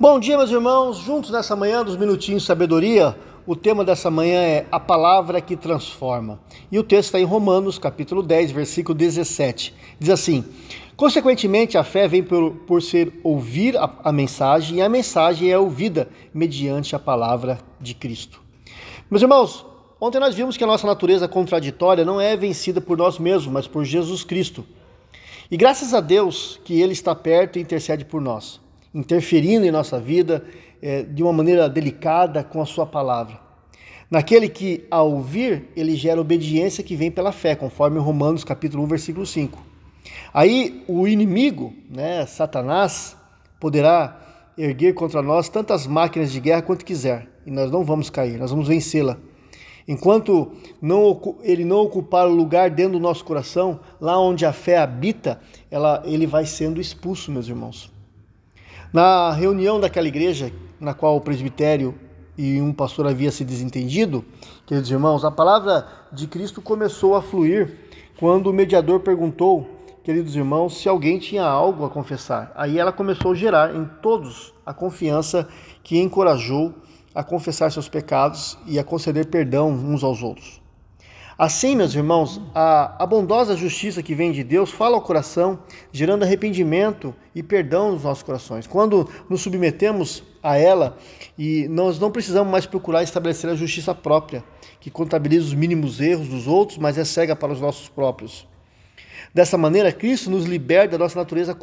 Bom dia, meus irmãos. Juntos nessa manhã dos Minutinhos Sabedoria, o tema dessa manhã é a palavra que transforma. E o texto está em Romanos, capítulo 10, versículo 17. Diz assim: Consequentemente, a fé vem por, por ser ouvir a, a mensagem, e a mensagem é ouvida mediante a palavra de Cristo. Meus irmãos, ontem nós vimos que a nossa natureza contraditória não é vencida por nós mesmos, mas por Jesus Cristo. E graças a Deus que Ele está perto e intercede por nós interferindo em nossa vida é, de uma maneira delicada com a sua palavra. Naquele que, ao ouvir, ele gera obediência que vem pela fé, conforme Romanos capítulo 1, versículo 5. Aí o inimigo, né, Satanás, poderá erguer contra nós tantas máquinas de guerra quanto quiser, e nós não vamos cair, nós vamos vencê-la. Enquanto não, ele não ocupar o lugar dentro do nosso coração, lá onde a fé habita, ela, ele vai sendo expulso, meus irmãos. Na reunião daquela igreja, na qual o presbitério e um pastor havia se desentendido, queridos irmãos, a palavra de Cristo começou a fluir quando o mediador perguntou, queridos irmãos, se alguém tinha algo a confessar. Aí ela começou a gerar em todos a confiança que encorajou a confessar seus pecados e a conceder perdão uns aos outros. Assim, meus irmãos, a, a bondosa justiça que vem de Deus fala ao coração, gerando arrependimento e perdão nos nossos corações. Quando nos submetemos a ela, e nós não precisamos mais procurar estabelecer a justiça própria, que contabiliza os mínimos erros dos outros, mas é cega para os nossos próprios. Dessa maneira, Cristo nos liberta da nossa natureza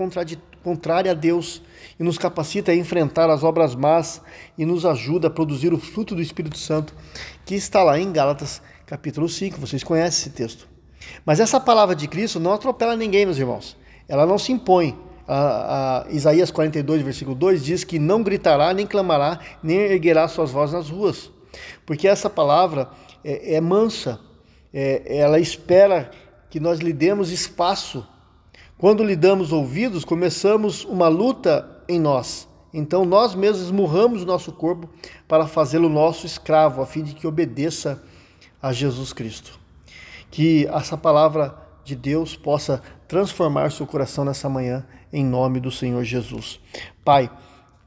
contrária a Deus e nos capacita a enfrentar as obras más e nos ajuda a produzir o fruto do Espírito Santo, que está lá em Gálatas capítulo 5, vocês conhecem esse texto. Mas essa palavra de Cristo não atropela ninguém, meus irmãos. Ela não se impõe. A, a Isaías 42, versículo 2 diz que não gritará, nem clamará, nem erguerá suas vozes nas ruas. Porque essa palavra é, é mansa, é, ela espera que nós lhe demos espaço. Quando lhe damos ouvidos, começamos uma luta em nós. Então nós mesmos esmurramos o nosso corpo para fazê-lo nosso escravo, a fim de que obedeça a Jesus Cristo. Que essa palavra de Deus possa transformar seu coração nessa manhã, em nome do Senhor Jesus. Pai,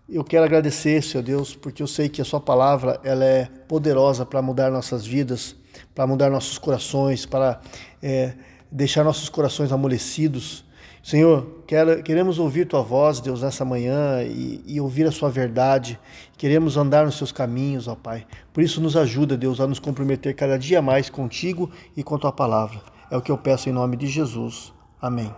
eu quero agradecer, Senhor Deus, porque eu sei que a Sua palavra ela é poderosa para mudar nossas vidas, para mudar nossos corações, para é, deixar nossos corações amolecidos Senhor, quer, queremos ouvir Tua voz, Deus, nessa manhã e, e, ouvir a Sua verdade. Queremos andar nos Seus caminhos, ó Pai. Por isso, nos ajuda, Deus, a nos comprometer cada dia mais contigo e com Tua palavra. É o que eu peço em nome de Jesus. Amém.